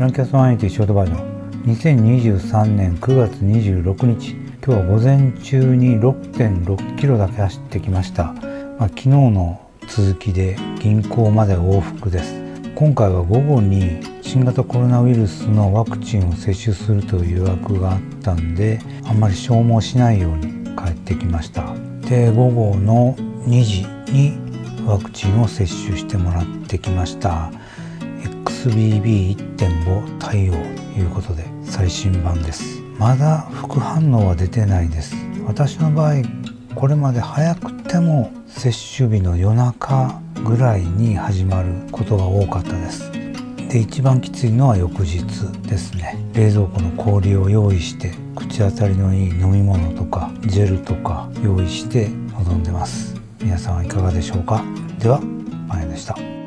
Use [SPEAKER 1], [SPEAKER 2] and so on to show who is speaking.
[SPEAKER 1] ランキャストマニティショートバージョン。2023年9月26日。今日は午前中に6.6キロだけ走ってきました、まあ、昨日の続きで銀行まで往復です。今回は午後に新型コロナウイルスのワクチンを接種するという予約があったんであんまり消耗しないように帰ってきました。で午後の2時にワクチンを接種してもらってきました。XBB1.5 対応ということで最新版です。まだ副反応は出てないです。私の場合これまで早くても接種日の夜中ぐらいに始まることが多かったです。で一番きついのは翌日ですね。冷蔵庫の氷を用意して口当たりのいい飲み物とかジェルとか用意して臨んでます。皆さんはいかがでしょうか？ではまやでした。